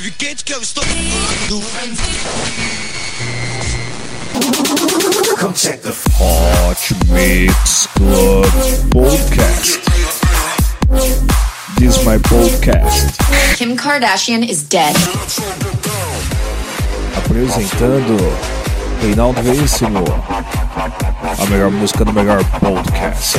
que eu estou. Hot Mix Club Podcast. This is my podcast. Kim Kardashian is dead. Apresentando Reinaldo Veríssimo. A melhor música do melhor podcast.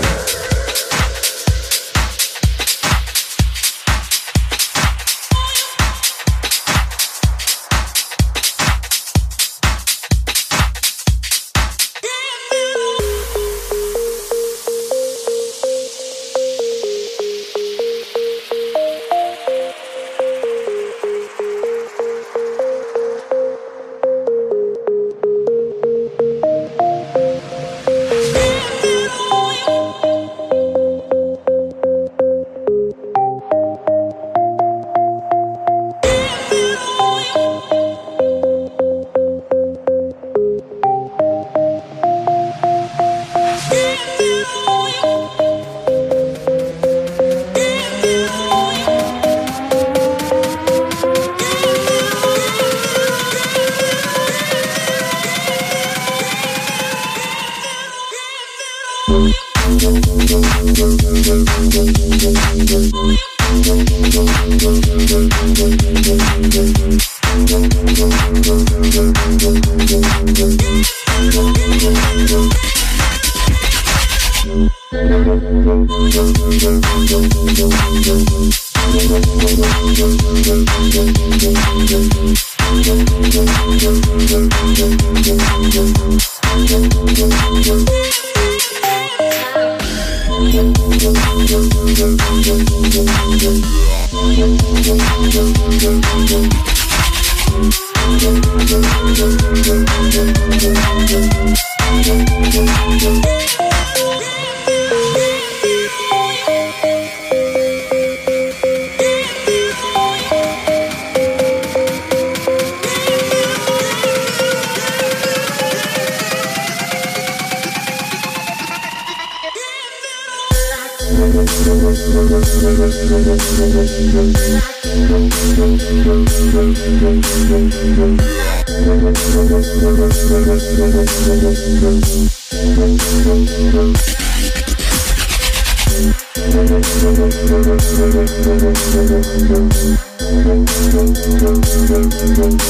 Thank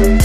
you.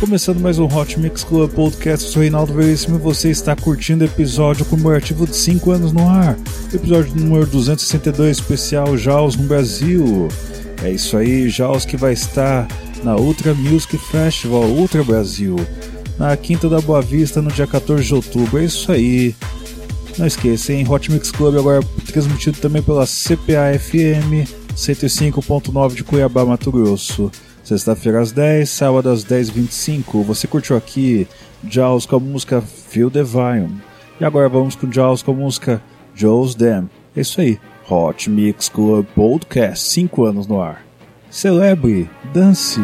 Começando mais um Hot Mix Club Podcast, eu sou Reinaldo Veríssimo e você está curtindo o episódio comemorativo de 5 anos no ar, episódio número 262, especial Jaws no Brasil. É isso aí, Jaws que vai estar na Ultra Music Festival Ultra Brasil, na Quinta da Boa Vista, no dia 14 de outubro. É isso aí. Não esqueça, hein? Hot Mix Club agora transmitido também pela CPA FM 105.9 de Cuiabá, Mato Grosso. Sexta-feira às 10, sábado às 10h25. Você curtiu aqui Jaws com a música Feel Volume. E agora vamos com Jaws com a música Joe's Dam. É isso aí. Hot Mix Club Podcast, 5 anos no ar. Celebre, dance.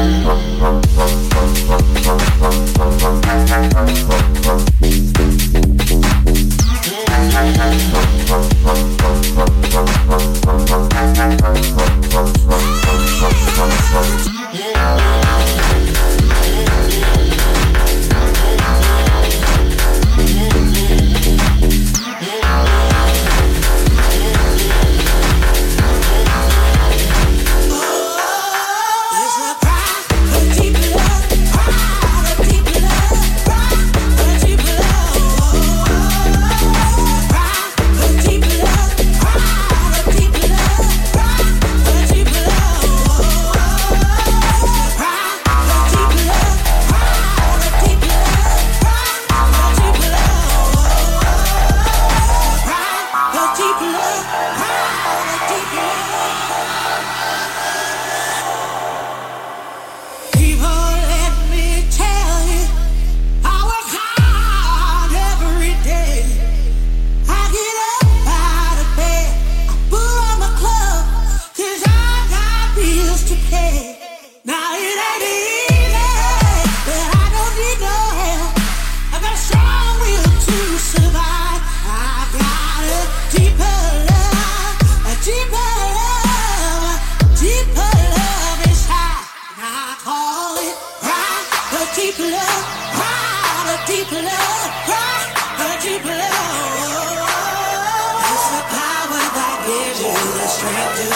Thank you.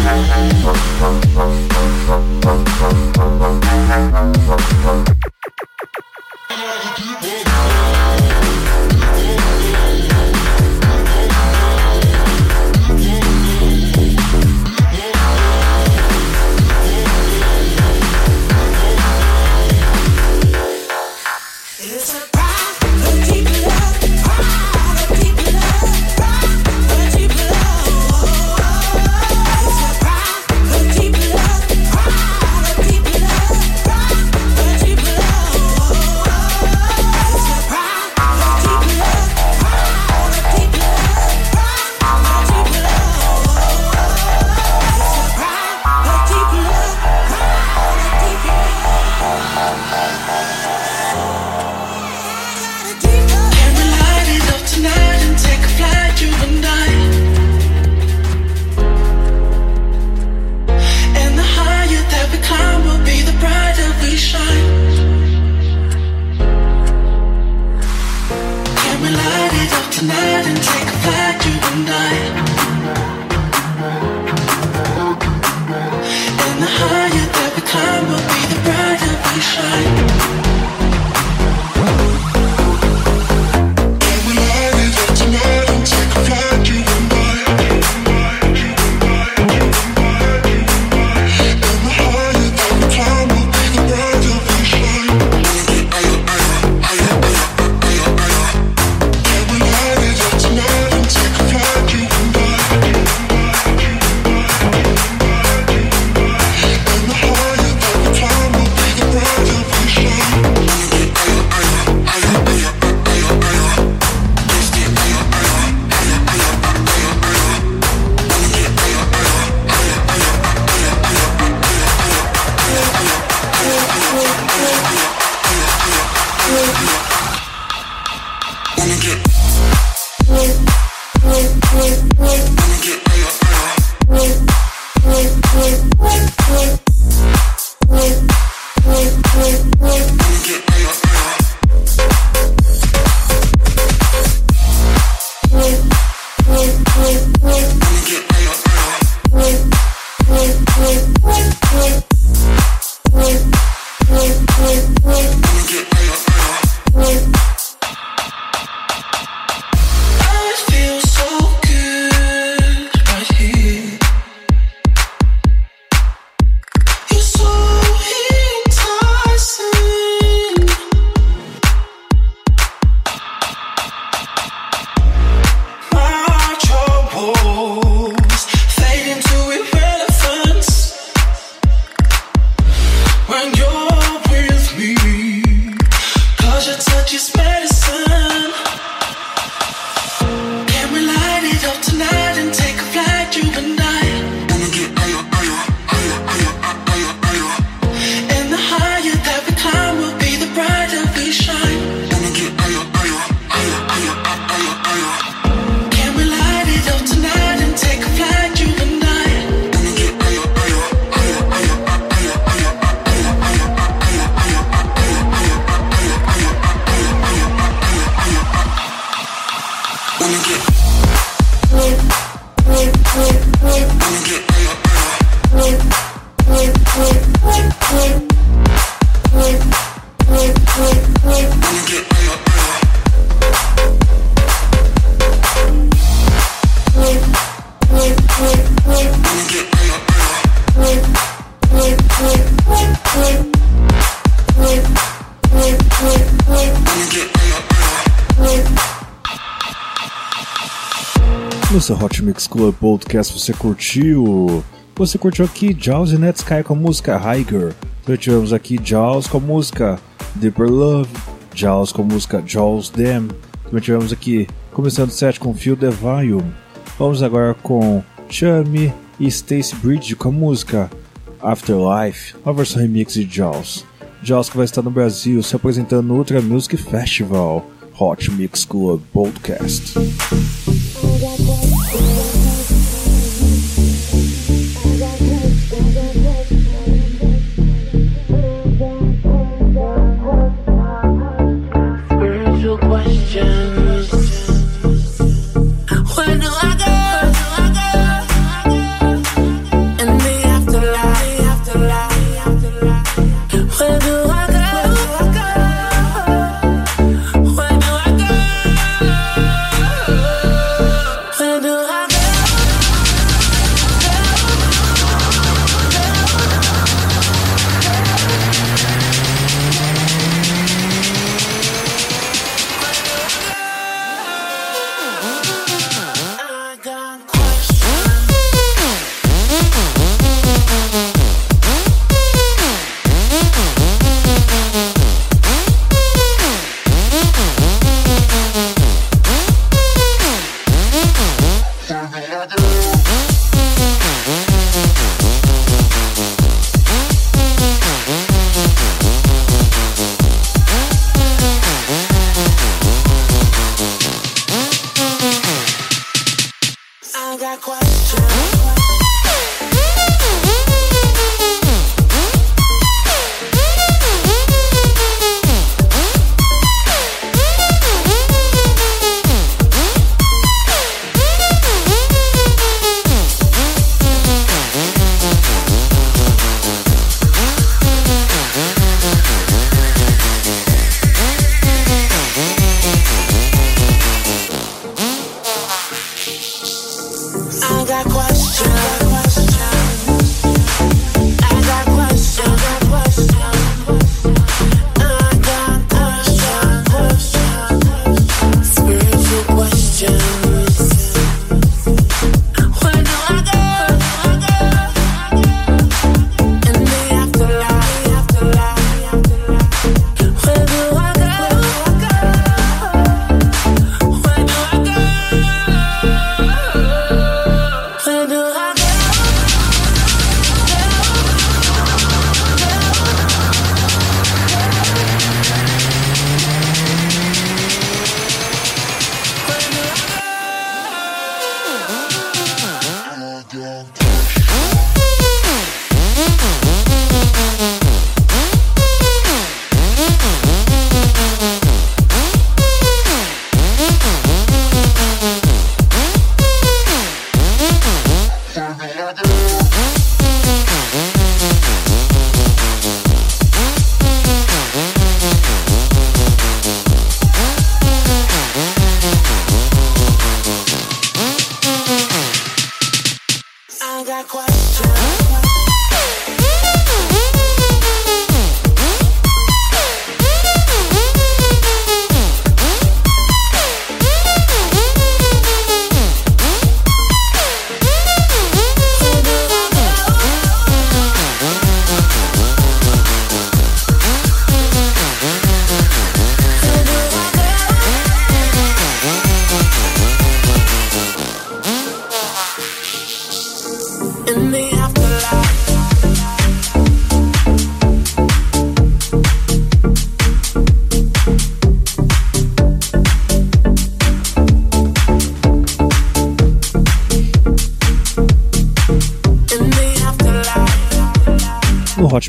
Thank you. No seu Hot Mix Club Podcast você curtiu? Você curtiu aqui Jaws e Netsky com a música Higher. Também tivemos aqui Jaws com a música Deeper Love, Jaws com a música Jaws Them. Também tivemos aqui, começando o set com Phil Devine. Vamos agora com Chummy e Stacy Bridge com a música Afterlife, uma versão remix de Jaws. Jaws que vai estar no Brasil se apresentando no Ultra Music Festival. Hot Mix Club Podcast. Ooh.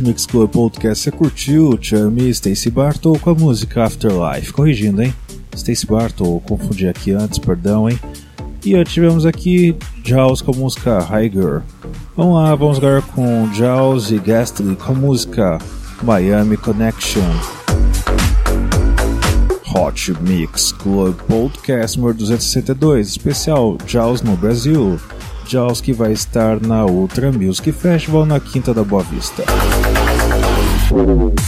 Hot Mix Club Podcast você curtiu Chummy Stacy Bartle com a música Afterlife. Corrigindo, hein? Stacy Bartle, confundi aqui antes, perdão, hein? E tivemos aqui Jaws com a música High Girl. Vamos lá, vamos agora com Jaws e Gastly com a música Miami Connection. Hot Mix Club Podcast número 262, especial Jaws no Brasil. Jaws que vai estar na Ultra Music Festival na Quinta da Boa Vista. Anything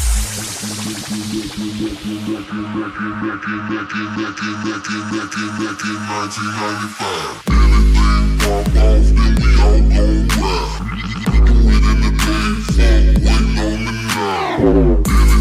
pop off, then we all gon' rap. Do it in the day, fuck waiting on me now.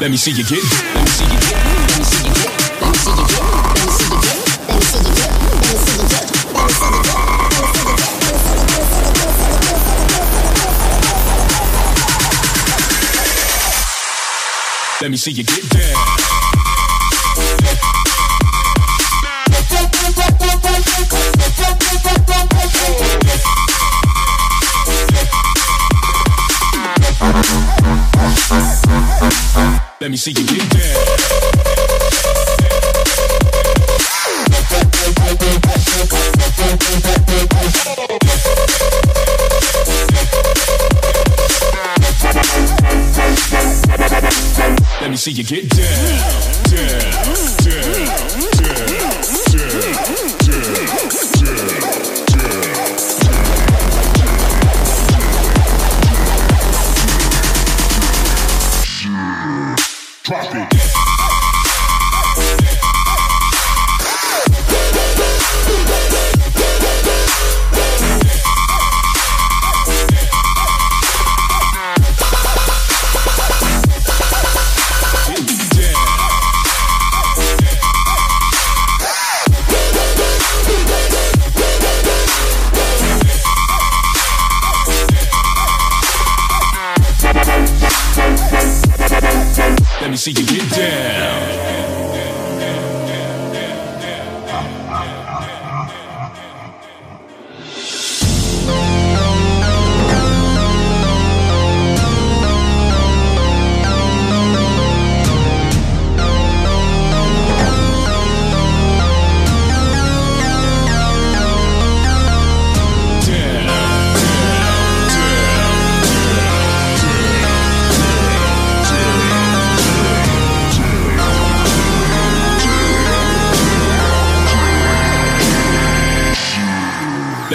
Let me see you get. Let me see you get. Let me see you get. Let me see you get. Let me see you get. Let me see you get. Let me see you get. Let me see you get. Let me see you get down. See you get down. Let me see you get down, down,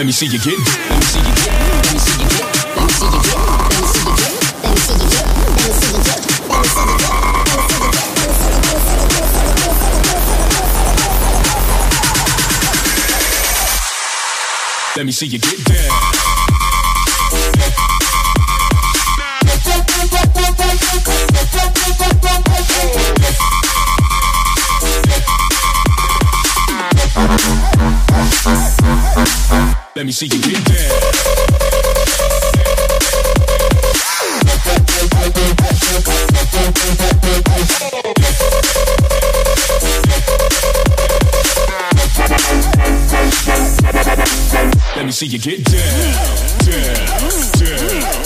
Let me see you get. Let me see you get. Let me see you get. Let me see you get. Let me see you get. Let me see you get. Let me see you get. Let me see you get. Let me see you get down. Let me see you get down, down, down,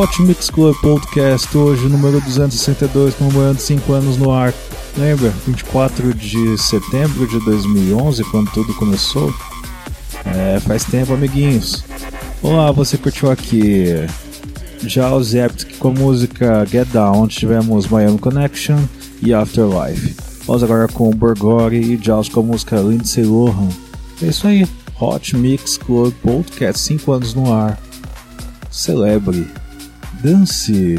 Hot Mix Club Podcast, hoje número 262, comemorando 5 anos no ar. Lembra? 24 de setembro de 2011, quando tudo começou? É, faz tempo, amiguinhos. Olá, você curtiu aqui já o Zeptic com a música Get Down, onde tivemos Miami Connection e Afterlife. Vamos agora com Borgori e Jaws com a música Lindsay Lohan. É isso aí, Hot Mix Club Podcast, 5 anos no ar. Celebre, dance.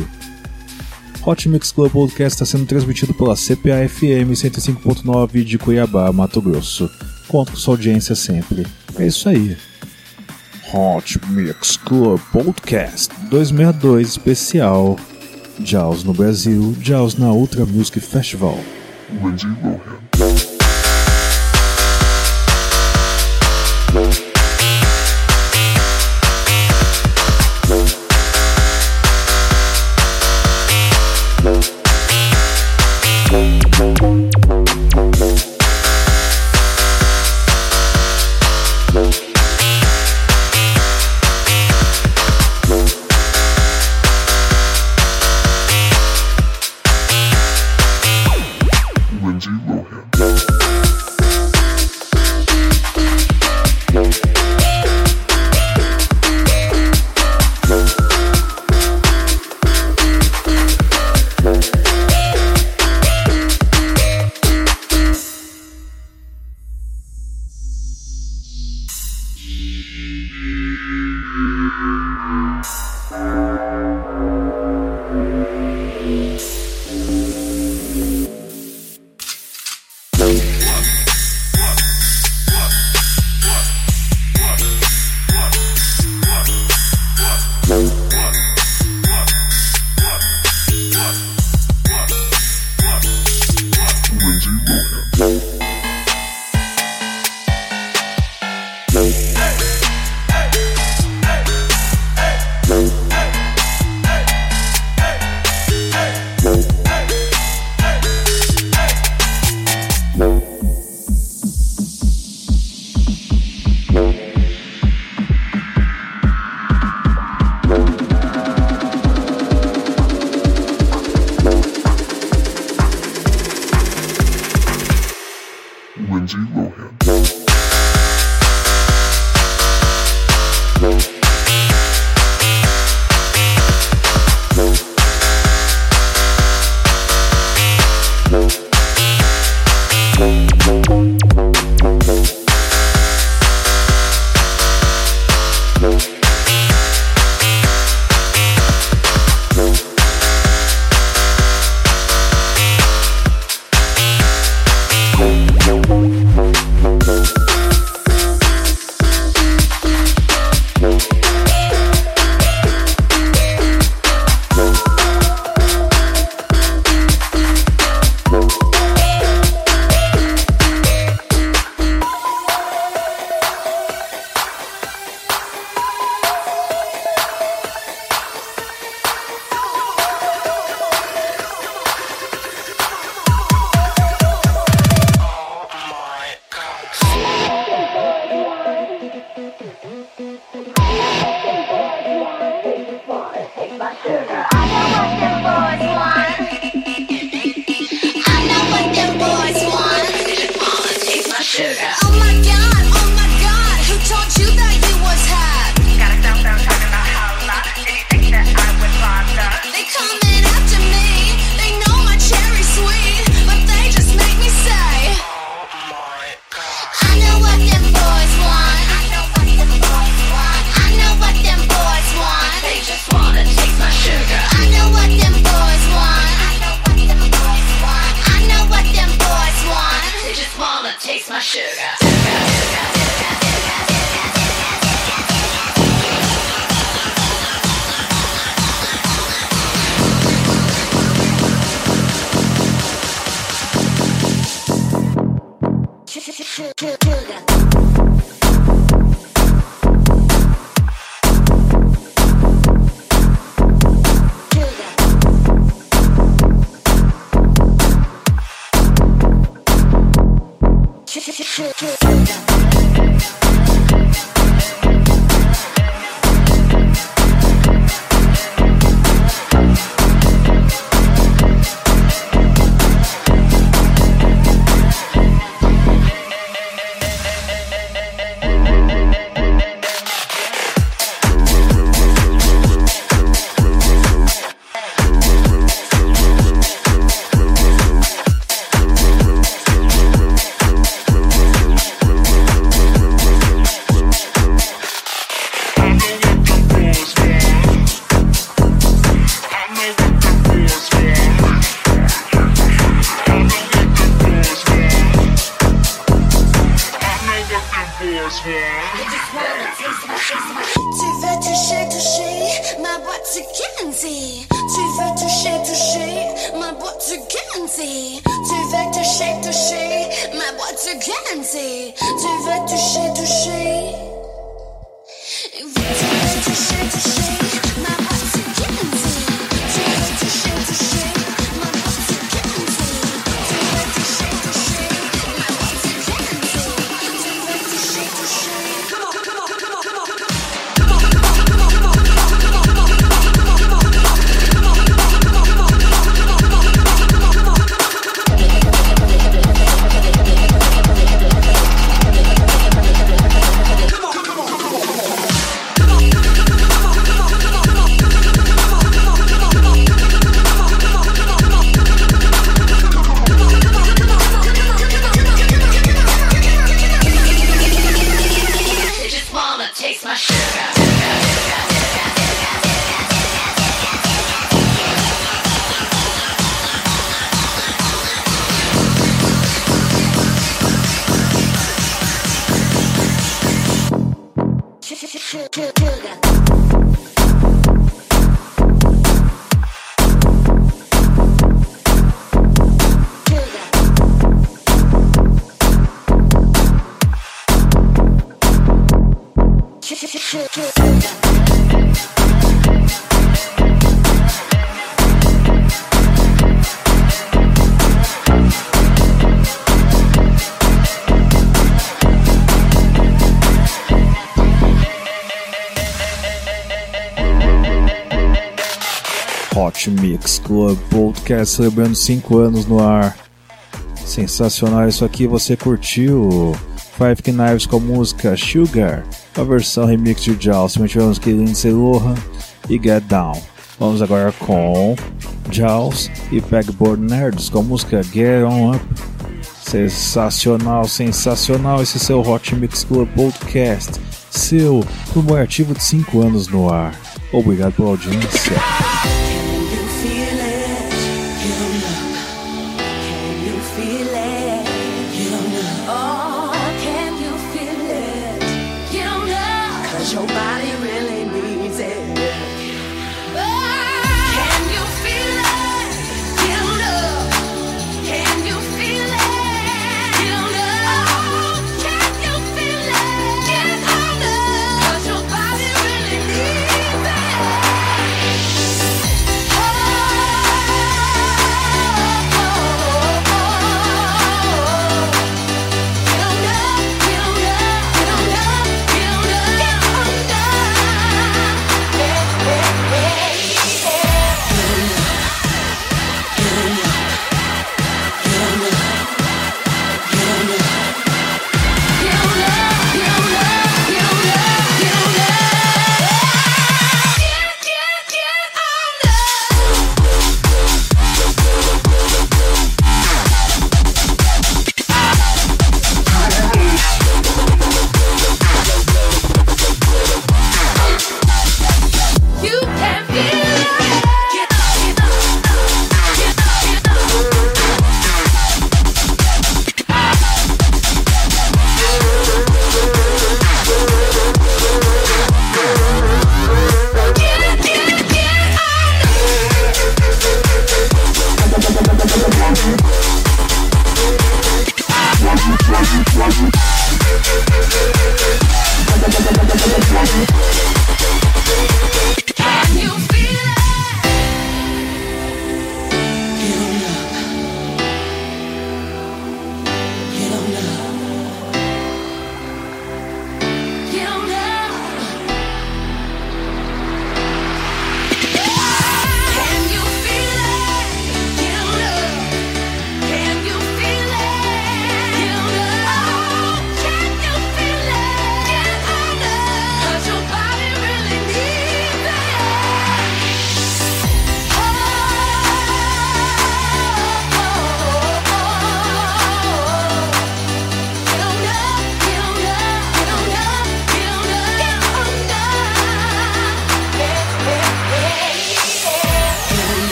Hot Mix Club Podcast está sendo transmitido pela CPA FM 105.9 de Cuiabá, Mato Grosso. Conto com sua audiência sempre. É isso aí. Hot Mix Club Podcast 262 especial. Jaws no Brasil, Jaws na Ultra Music Festival. Tu Tu veux toucher, toucher. Hot Mix Club Podcast celebrando 5 anos no ar. Sensacional isso aqui, você curtiu? Five Knives com a música Sugar, a versão remix de Jaws. Também tivemos aqui Lindsay Lohan e Get Down. Vamos agora com Jaws e Pegboard Nerds com a música Get On Up. Sensacional, sensacional esse seu Hot Mix Club Podcast. Seu primeiro ativo de 5 anos no ar. Obrigado pela audiência.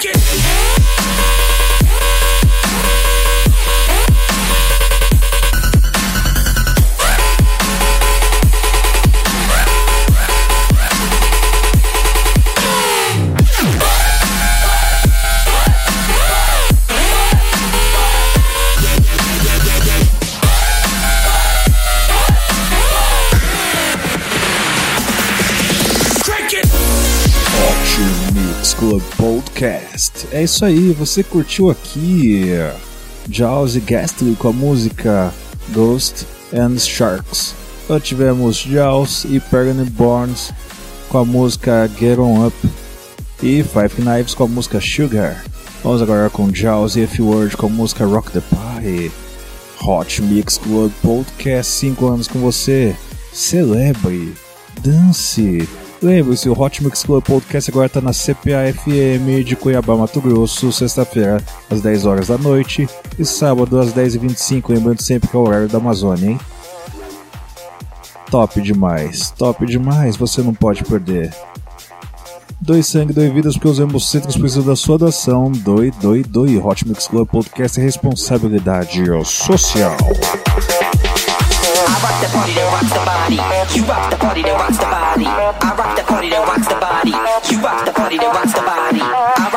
Shake it. Podcast. É isso aí, você curtiu aqui Jaws e Ghastly com a música Ghost and Sharks. Nós tivemos Jaws e Pagan Borns com a música Get On Up e Five Knives com a música Sugar. Vamos agora com Jaws e F-Word com a música Rock the Party. Hot Mix Club Podcast 5 anos com você. Celebre, dance. Lembre-se, o Hot Mix Club Podcast agora está na CPA FM de Cuiabá, Mato Grosso, sexta-feira às 10 horas da noite e sábado às 10h25, lembrando sempre que é o horário da Amazônia, hein? Top demais, top demais, você não pode perder. Doe sangue, doe vidas, porque os hemocentros precisam da sua doação. Doe, doe, doe. Hot Mix Club Podcast é responsabilidade social. Rock the party that rocks the body. You rock the party that rocks the body. I rock the party that rocks the body. You rock the party that rocks the body. I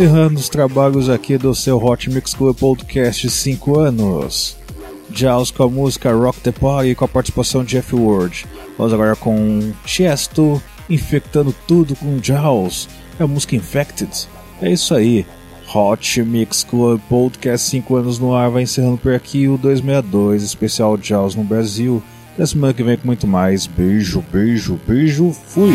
Encerrando os trabalhos aqui do seu Hot Mix Club Podcast 5 anos. Jaws com a música Rock the Party com a participação de Jeff Ward. Vamos agora com Chesto infectando tudo com Jaws. É a música Infected. É isso aí. Hot Mix Club Podcast 5 anos no ar vai encerrando por aqui o 262 especial Jaws no Brasil. Na semana que vem com muito mais. Beijo, beijo, beijo. Fui.